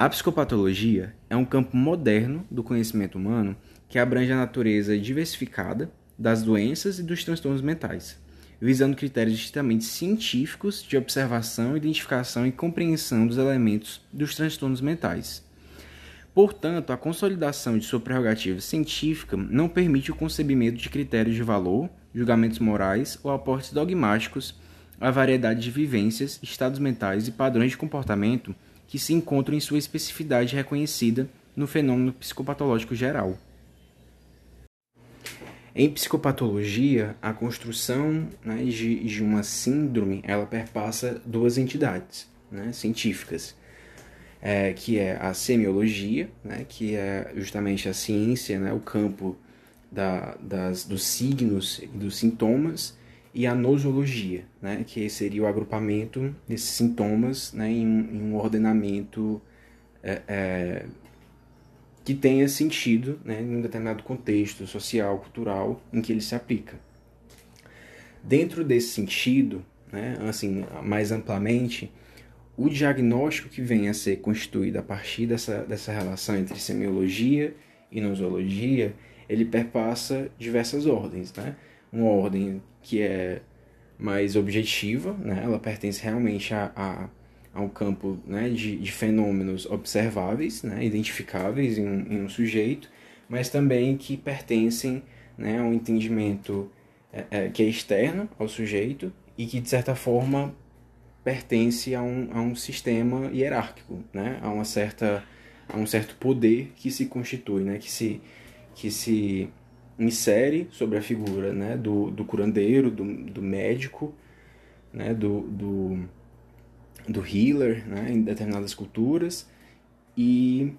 A psicopatologia é um campo moderno do conhecimento humano que abrange a natureza diversificada das doenças e dos transtornos mentais, visando critérios estritamente científicos de observação, identificação e compreensão dos elementos dos transtornos mentais. Portanto, a consolidação de sua prerrogativa científica não permite o concebimento de critérios de valor, julgamentos morais ou aportes dogmáticos à variedade de vivências, estados mentais e padrões de comportamento que se encontram em sua especificidade reconhecida no fenômeno psicopatológico geral. Em psicopatologia, a construção né, de, de, uma síndrome ela perpassa duas entidades né, científicas, é, que é a semiologia, né, que é justamente a ciência, né, o campo da, das, dos signos e dos sintomas, e a nosologia, né, que seria o agrupamento desses sintomas né, em, em um ordenamento é, é, que tenha sentido né, em um determinado contexto social, cultural em que ele se aplica. Dentro desse sentido, né, assim, mais amplamente, o diagnóstico que vem a ser constituído a partir dessa, dessa relação entre semiologia e nosologia, ele perpassa diversas ordens, né? Uma ordem que é mais objetiva, né? ela pertence realmente a, a, a um campo né? de, de fenômenos observáveis, né? identificáveis em um, em um sujeito, mas também que pertencem né? a um entendimento é, é, que é externo ao sujeito e que, de certa forma, pertence a um, a um sistema hierárquico, né? a, uma certa, a um certo poder que se constitui, né? que, se, que se insere sobre a figura né, do, do curandeiro, do, do médico, né, do, do, do healer né, em determinadas culturas e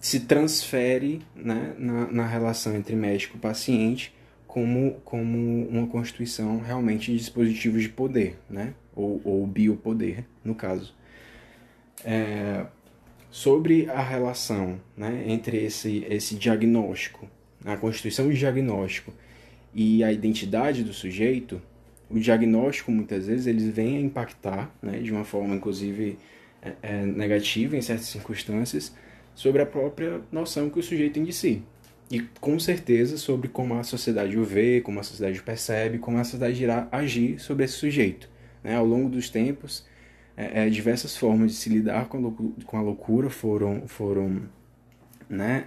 se transfere né, na, na relação entre médico e paciente como, como uma constituição realmente de dispositivos de poder, né, ou, ou biopoder, no caso. É, sobre a relação né, entre esse, esse diagnóstico a constituição do diagnóstico e a identidade do sujeito, o diagnóstico muitas vezes eles vêm a impactar, né, de uma forma inclusive é, é, negativa em certas circunstâncias, sobre a própria noção que o sujeito tem de si. E com certeza sobre como a sociedade o vê, como a sociedade o percebe, como a sociedade irá agir sobre esse sujeito. Né? Ao longo dos tempos, é, é, diversas formas de se lidar com, a loucura foram, foram né,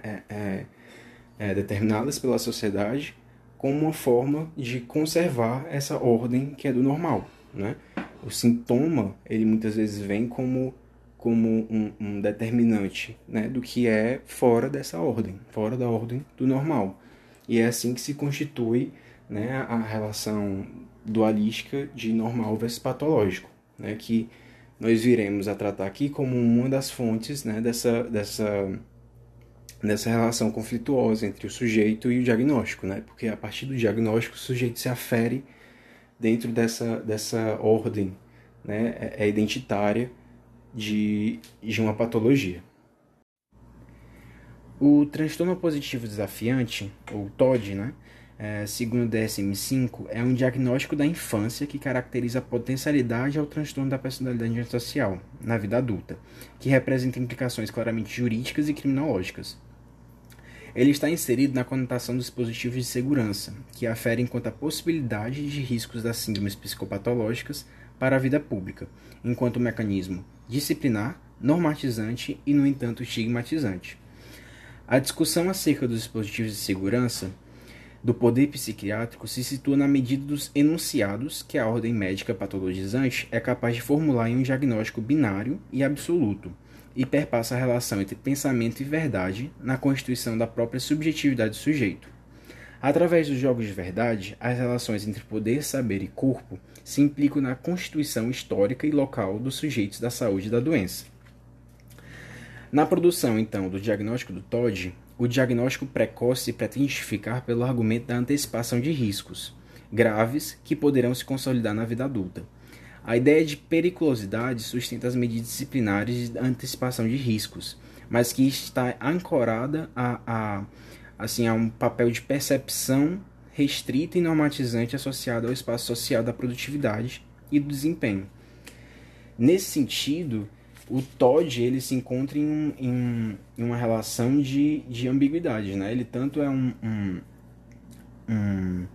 é, determinadas pela sociedade como uma forma de conservar essa ordem que é do normal, né? O sintoma, ele muitas vezes vem como, como um, um determinante né, do que é fora dessa ordem, fora da ordem do normal. E é assim que se constitui né, a relação dualística de normal versus patológico, né, que nós viremos a tratar aqui como uma das fontes né, dessa, dessa nessa relação conflituosa entre o sujeito e o diagnóstico, né? Porque a partir do diagnóstico o sujeito se afere dentro dessa, dessa ordem né? é, é identitária de, de uma patologia. O transtorno positivo desafiante, ou TOD, né? É, segundo o DSM-5, é um diagnóstico da infância que caracteriza a potencialidade ao transtorno da personalidade antissocial na vida adulta, que representa implicações claramente jurídicas e criminológicas. Ele está inserido na conotação dos dispositivos de segurança, que aferem quanto à possibilidade de riscos das síndromes psicopatológicas para a vida pública, enquanto mecanismo disciplinar, normatizante e, no entanto, estigmatizante. A discussão acerca dos dispositivos de segurança do poder psiquiátrico se situa na medida dos enunciados que a ordem médica patologizante é capaz de formular em um diagnóstico binário e absoluto e perpassa a relação entre pensamento e verdade na constituição da própria subjetividade do sujeito. Através dos jogos de verdade, as relações entre poder, saber e corpo se implicam na constituição histórica e local dos sujeitos da saúde e da doença. Na produção, então, do diagnóstico do TOD, o diagnóstico precoce pretende justificar pelo argumento da antecipação de riscos graves que poderão se consolidar na vida adulta a ideia de periculosidade sustenta as medidas disciplinares de antecipação de riscos, mas que está ancorada a, a, assim, a um papel de percepção restrita e normatizante associado ao espaço social da produtividade e do desempenho. Nesse sentido, o Todd ele se encontra em, em, em, uma relação de, de ambiguidade, né? Ele tanto é um, um, um,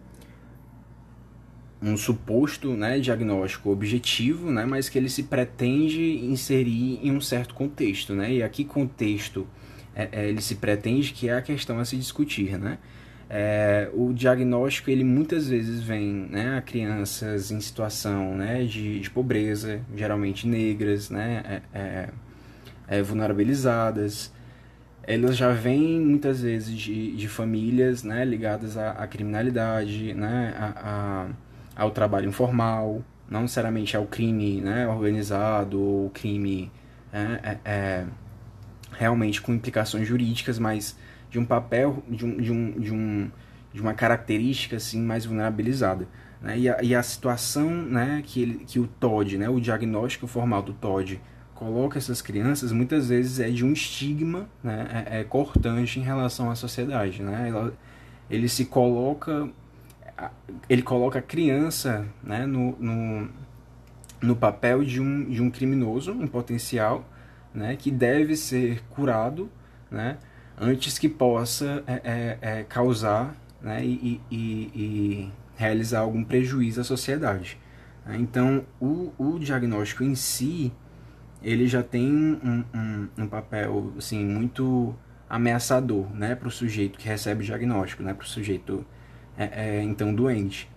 um suposto né, diagnóstico objetivo, né? Mas que ele se pretende inserir em um certo contexto, né? E aqui contexto é, é, ele se pretende que é a questão a se discutir, né? É, o diagnóstico ele muitas vezes vem né, a crianças em situação né, de, de pobreza, geralmente negras, né, é, é, é, vulnerabilizadas. Elas já vêm muitas vezes de, de famílias né, ligadas à, à criminalidade, né, a, ao trabalho informal, não necessariamente ao crime né, organizado ou crime é, é, realmente com implicações jurídicas, mas de um papel, de, um, de, um, de, um, de uma característica assim mais vulnerabilizada. Né? E, a, e a situação né, que, ele, que o TOD, né, o diagnóstico formal do TOD, coloca essas crianças muitas vezes é de um estigma né, é, é cortante em relação à sociedade. Né? Ela, ele se coloca ele coloca a criança né, no, no, no papel de um, de um criminoso em potencial né, que deve ser curado né, antes que possa é, é, é, causar né, e, e, e, realizar algum prejuízo à sociedade. Então, o, o diagnóstico em si, ele já tem um, um, um papel assim, muito ameaçador né, para o sujeito que recebe o diagnóstico, né, para o sujeito é, é, então doente.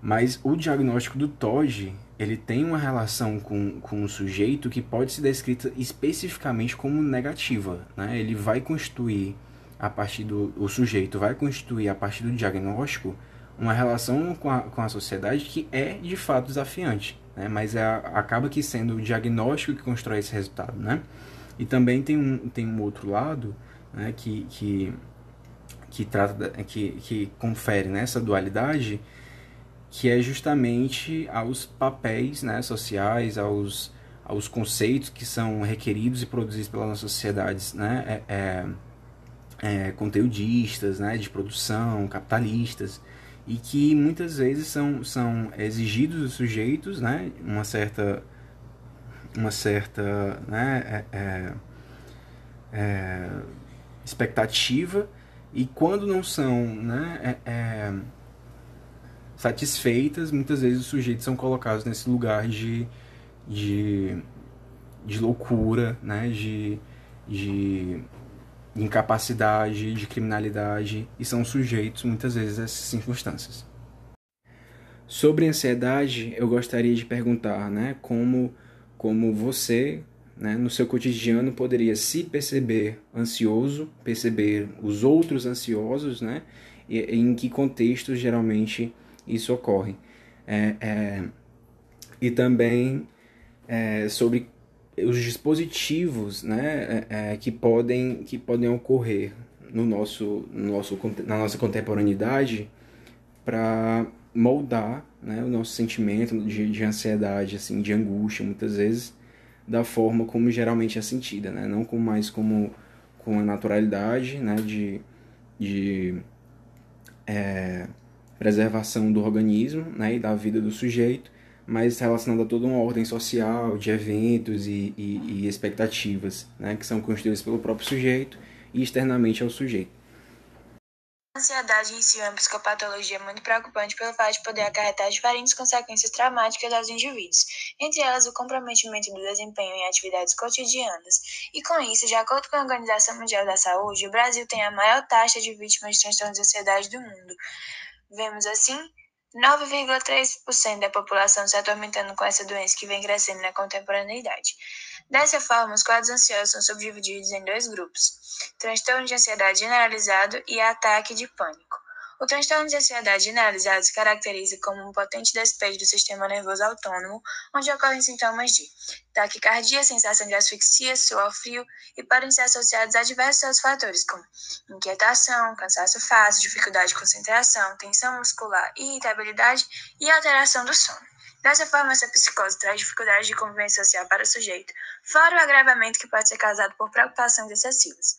Mas o diagnóstico do TOG, ele tem uma relação com, com o sujeito que pode ser descrita especificamente como negativa. Né? Ele vai constituir, a partir do o sujeito vai constituir, a partir do diagnóstico, uma relação com a, com a sociedade que é de fato desafiante. Né? Mas é, acaba que sendo o diagnóstico que constrói esse resultado. Né? E também tem um, tem um outro lado né, que, que, que, trata, que, que confere nessa né, dualidade que é justamente aos papéis né, sociais, aos, aos conceitos que são requeridos e produzidos pelas nossas sociedades né, é, é, é, conteudistas, né, de produção, capitalistas, e que muitas vezes são, são exigidos dos sujeitos né, uma certa, uma certa né, é, é, é expectativa, e quando não são né, é, satisfeitas, muitas vezes os sujeitos são colocados nesse lugar de, de, de loucura, né? de, de incapacidade, de criminalidade, e são sujeitos muitas vezes a essas circunstâncias. Sobre ansiedade, eu gostaria de perguntar né, como, como você, né, no seu cotidiano, poderia se perceber ansioso, perceber os outros ansiosos, né, e em que contextos geralmente isso ocorre. É, é, e também é, sobre os dispositivos né, é, é, que, podem, que podem ocorrer no nosso, no nosso, na nossa contemporaneidade para moldar né, o nosso sentimento de, de ansiedade, assim, de angústia, muitas vezes, da forma como geralmente é sentida, né? não com mais como com a naturalidade né, de, de é, preservação do organismo né, e da vida do sujeito, mas relacionado a toda uma ordem social, de eventos e, e, e expectativas né, que são construídas pelo próprio sujeito e externamente ao sujeito. Ansiedade em si é uma psicopatologia muito preocupante pelo fato de poder acarretar diferentes consequências traumáticas aos indivíduos, entre elas o comprometimento do desempenho em atividades cotidianas. E com isso, de acordo com a Organização Mundial da Saúde, o Brasil tem a maior taxa de vítimas de transtornos de ansiedade do mundo. Vemos assim 9,3% da população se atormentando com essa doença que vem crescendo na contemporaneidade. Dessa forma, os quadros ansiosos são subdivididos em dois grupos: transtorno de ansiedade generalizado e ataque de pânico. O transtorno de ansiedade generalizado se caracteriza como um potente despejo do sistema nervoso autônomo, onde ocorrem sintomas de taquicardia, sensação de asfixia, suor frio e podem ser associados a diversos outros fatores, como inquietação, cansaço fácil, dificuldade de concentração, tensão muscular, irritabilidade e alteração do sono. Dessa forma, essa psicose traz dificuldade de convivência social para o sujeito, fora o agravamento que pode ser causado por preocupações excessivas.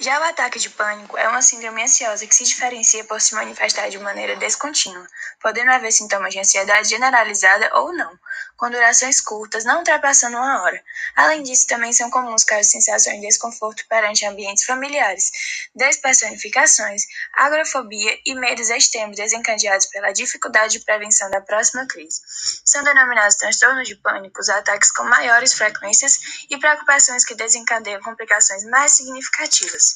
Já o ataque de pânico é uma síndrome ansiosa que se diferencia por se manifestar de maneira descontínua, podendo haver sintomas de ansiedade generalizada ou não, com durações curtas, não ultrapassando uma hora. Além disso, também são comuns casos de sensações de desconforto perante ambientes familiares, despersonificações, agrofobia e medos extremos desencadeados pela dificuldade de prevenção da próxima crise. São denominados transtornos de pânico os ataques com maiores frequências e preocupações que desencadeiam complicações mais significativas.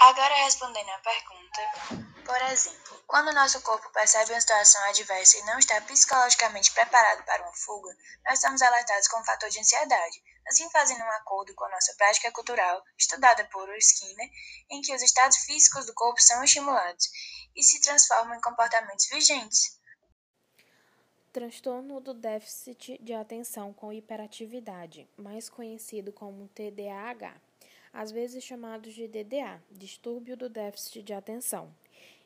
Agora respondendo à pergunta, por exemplo, quando nosso corpo percebe uma situação adversa e não está psicologicamente preparado para uma fuga, nós estamos alertados com o fator de ansiedade, assim fazendo um acordo com a nossa prática cultural, estudada por Skinner, em que os estados físicos do corpo são estimulados e se transformam em comportamentos vigentes. Transtorno do déficit de atenção com hiperatividade, mais conhecido como TDAH às vezes chamados de DDA, distúrbio do déficit de atenção.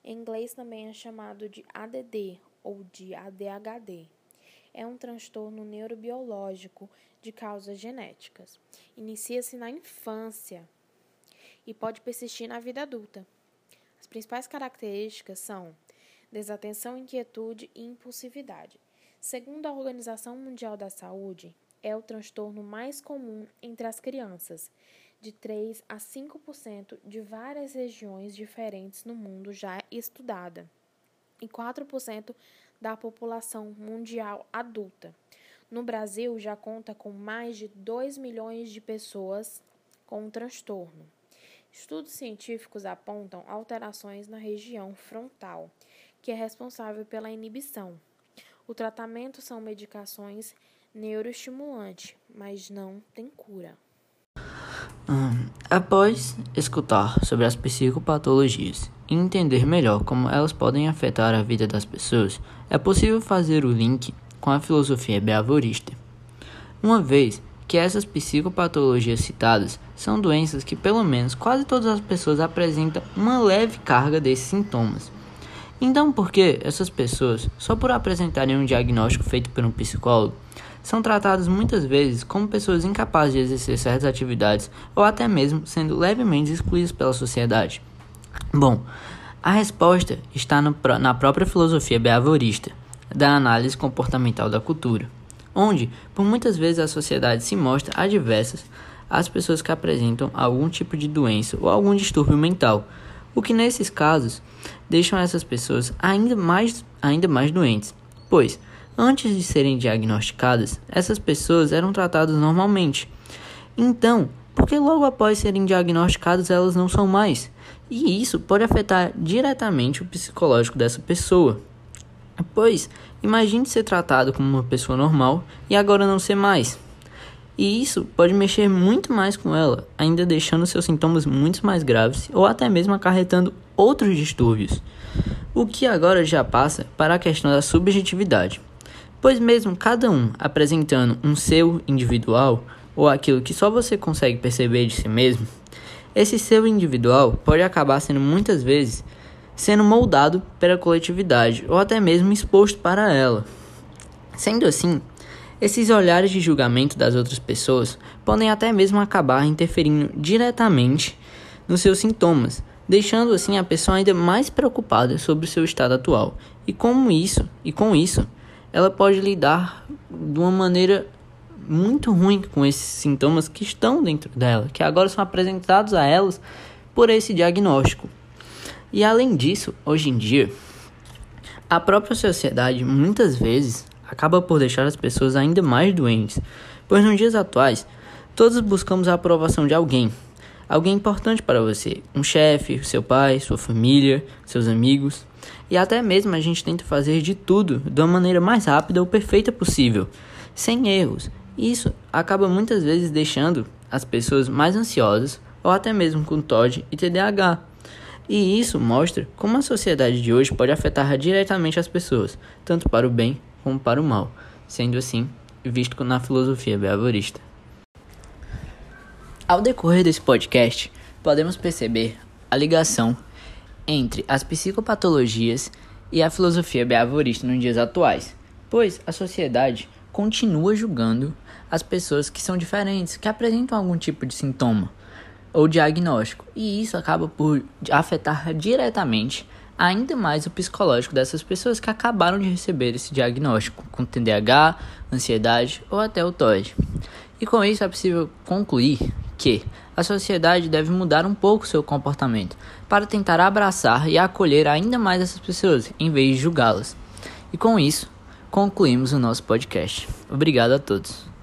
Em inglês também é chamado de ADD ou de ADHD. É um transtorno neurobiológico de causas genéticas. Inicia-se na infância e pode persistir na vida adulta. As principais características são desatenção, inquietude e impulsividade. Segundo a Organização Mundial da Saúde, é o transtorno mais comum entre as crianças de 3 a 5% de várias regiões diferentes no mundo já estudada e 4% da população mundial adulta. No Brasil, já conta com mais de 2 milhões de pessoas com o transtorno. Estudos científicos apontam alterações na região frontal, que é responsável pela inibição. O tratamento são medicações neuroestimulantes, mas não tem cura. Após escutar sobre as psicopatologias e entender melhor como elas podem afetar a vida das pessoas, é possível fazer o link com a filosofia beavorista. Uma vez que essas psicopatologias citadas são doenças que, pelo menos, quase todas as pessoas apresentam uma leve carga desses sintomas. Então, por que essas pessoas, só por apresentarem um diagnóstico feito por um psicólogo, são tratados muitas vezes como pessoas incapazes de exercer certas atividades ou até mesmo sendo levemente excluídas pela sociedade? Bom, a resposta está no, na própria filosofia beavorista, da análise comportamental da cultura, onde, por muitas vezes, a sociedade se mostra adversas às pessoas que apresentam algum tipo de doença ou algum distúrbio mental, o que nesses casos deixam essas pessoas ainda mais, ainda mais doentes, pois Antes de serem diagnosticadas, essas pessoas eram tratadas normalmente. Então, por que logo após serem diagnosticadas elas não são mais? E isso pode afetar diretamente o psicológico dessa pessoa. Pois, imagine ser tratado como uma pessoa normal e agora não ser mais. E isso pode mexer muito mais com ela, ainda deixando seus sintomas muito mais graves ou até mesmo acarretando outros distúrbios. O que agora já passa para a questão da subjetividade pois mesmo cada um apresentando um seu individual ou aquilo que só você consegue perceber de si mesmo, esse seu individual pode acabar sendo muitas vezes sendo moldado pela coletividade ou até mesmo exposto para ela. Sendo assim, esses olhares de julgamento das outras pessoas podem até mesmo acabar interferindo diretamente nos seus sintomas, deixando assim a pessoa ainda mais preocupada sobre o seu estado atual. E como isso, e com isso, ela pode lidar de uma maneira muito ruim com esses sintomas que estão dentro dela, que agora são apresentados a elas por esse diagnóstico. E além disso, hoje em dia, a própria sociedade muitas vezes acaba por deixar as pessoas ainda mais doentes, pois nos dias atuais todos buscamos a aprovação de alguém, alguém importante para você, um chefe, seu pai, sua família, seus amigos. E até mesmo a gente tenta fazer de tudo da maneira mais rápida ou perfeita possível, sem erros. Isso acaba muitas vezes deixando as pessoas mais ansiosas ou até mesmo com TOD e TDAH. E isso mostra como a sociedade de hoje pode afetar diretamente as pessoas, tanto para o bem como para o mal, sendo assim visto na filosofia beavorista. Ao decorrer desse podcast, podemos perceber a ligação entre as psicopatologias e a filosofia beavorista nos dias atuais, pois a sociedade continua julgando as pessoas que são diferentes, que apresentam algum tipo de sintoma. ou diagnóstico, e isso acaba por afetar diretamente ainda mais o psicológico dessas pessoas que acabaram de receber esse diagnóstico, com TDAH, ansiedade ou até o TOD. E com isso é possível concluir que a sociedade deve mudar um pouco seu comportamento para tentar abraçar e acolher ainda mais essas pessoas, em vez de julgá-las. E com isso, concluímos o nosso podcast. Obrigado a todos.